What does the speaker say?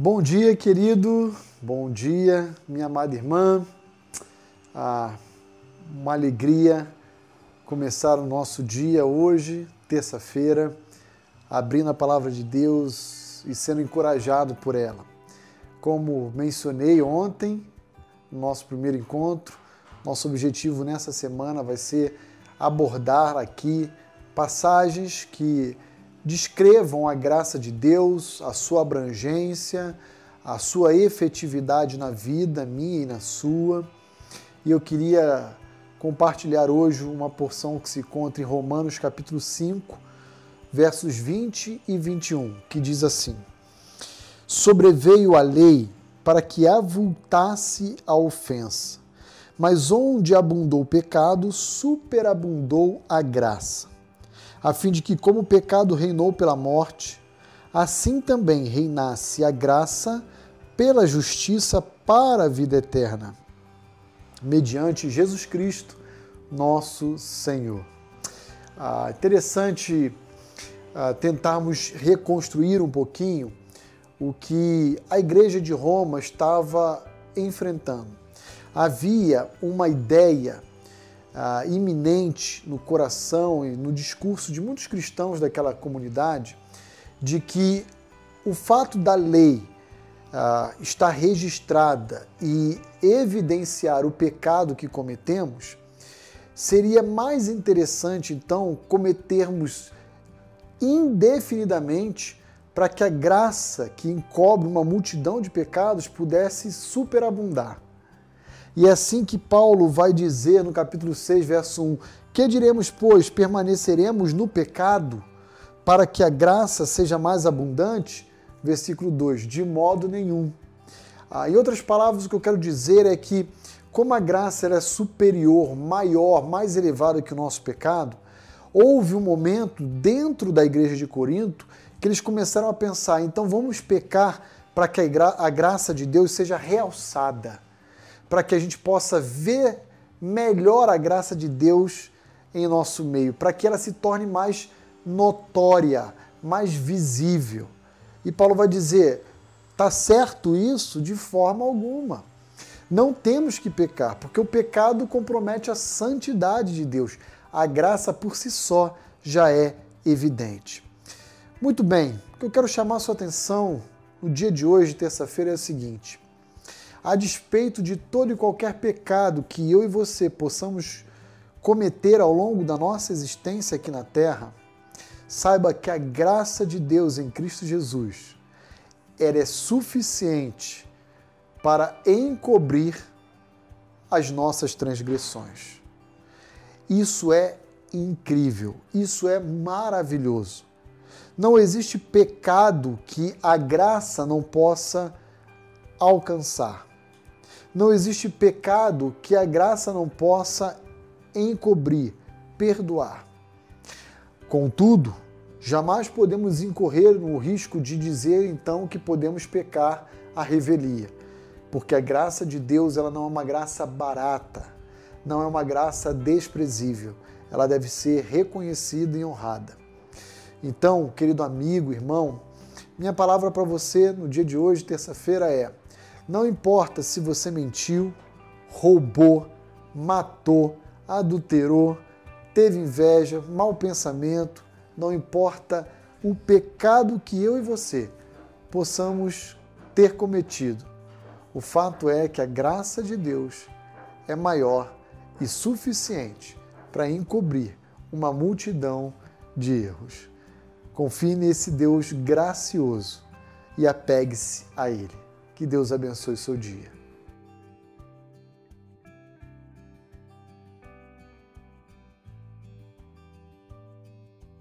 Bom dia, querido. Bom dia, minha amada irmã. Ah, uma alegria começar o nosso dia hoje, terça-feira, abrindo a palavra de Deus e sendo encorajado por ela. Como mencionei ontem, no nosso primeiro encontro, nosso objetivo nessa semana vai ser abordar aqui passagens que descrevam a graça de Deus, a sua abrangência, a sua efetividade na vida minha e na sua. E eu queria compartilhar hoje uma porção que se encontra em Romanos capítulo 5, versos 20 e 21, que diz assim: Sobreveio a lei para que avultasse a ofensa, mas onde abundou o pecado, superabundou a graça a fim de que, como o pecado reinou pela morte, assim também reinasse a graça pela justiça para a vida eterna, mediante Jesus Cristo, nosso Senhor. Ah, interessante ah, tentarmos reconstruir um pouquinho o que a igreja de Roma estava enfrentando. Havia uma ideia ah, iminente no coração e no discurso de muitos cristãos daquela comunidade de que o fato da lei ah, estar registrada e evidenciar o pecado que cometemos, seria mais interessante então cometermos indefinidamente para que a graça que encobre uma multidão de pecados pudesse superabundar. E é assim que Paulo vai dizer no capítulo 6, verso 1: Que diremos, pois, permaneceremos no pecado para que a graça seja mais abundante? Versículo 2: De modo nenhum. Ah, em outras palavras, o que eu quero dizer é que, como a graça é superior, maior, mais elevada que o nosso pecado, houve um momento dentro da igreja de Corinto que eles começaram a pensar: então vamos pecar para que a, gra a graça de Deus seja realçada para que a gente possa ver melhor a graça de Deus em nosso meio, para que ela se torne mais notória, mais visível. E Paulo vai dizer: tá certo isso de forma alguma. Não temos que pecar, porque o pecado compromete a santidade de Deus. A graça por si só já é evidente. Muito bem, o que eu quero chamar a sua atenção no dia de hoje, terça-feira, é o seguinte: a despeito de todo e qualquer pecado que eu e você possamos cometer ao longo da nossa existência aqui na Terra, saiba que a graça de Deus em Cristo Jesus ela é suficiente para encobrir as nossas transgressões. Isso é incrível, isso é maravilhoso. Não existe pecado que a graça não possa alcançar. Não existe pecado que a graça não possa encobrir, perdoar. Contudo, jamais podemos incorrer no risco de dizer então que podemos pecar a revelia, porque a graça de Deus ela não é uma graça barata, não é uma graça desprezível, ela deve ser reconhecida e honrada. Então, querido amigo, irmão, minha palavra para você no dia de hoje, terça-feira, é: não importa se você mentiu, roubou, matou, adulterou, teve inveja, mau pensamento, não importa o pecado que eu e você possamos ter cometido. O fato é que a graça de Deus é maior e suficiente para encobrir uma multidão de erros. Confie nesse Deus gracioso e apegue-se a Ele. Que Deus abençoe seu dia.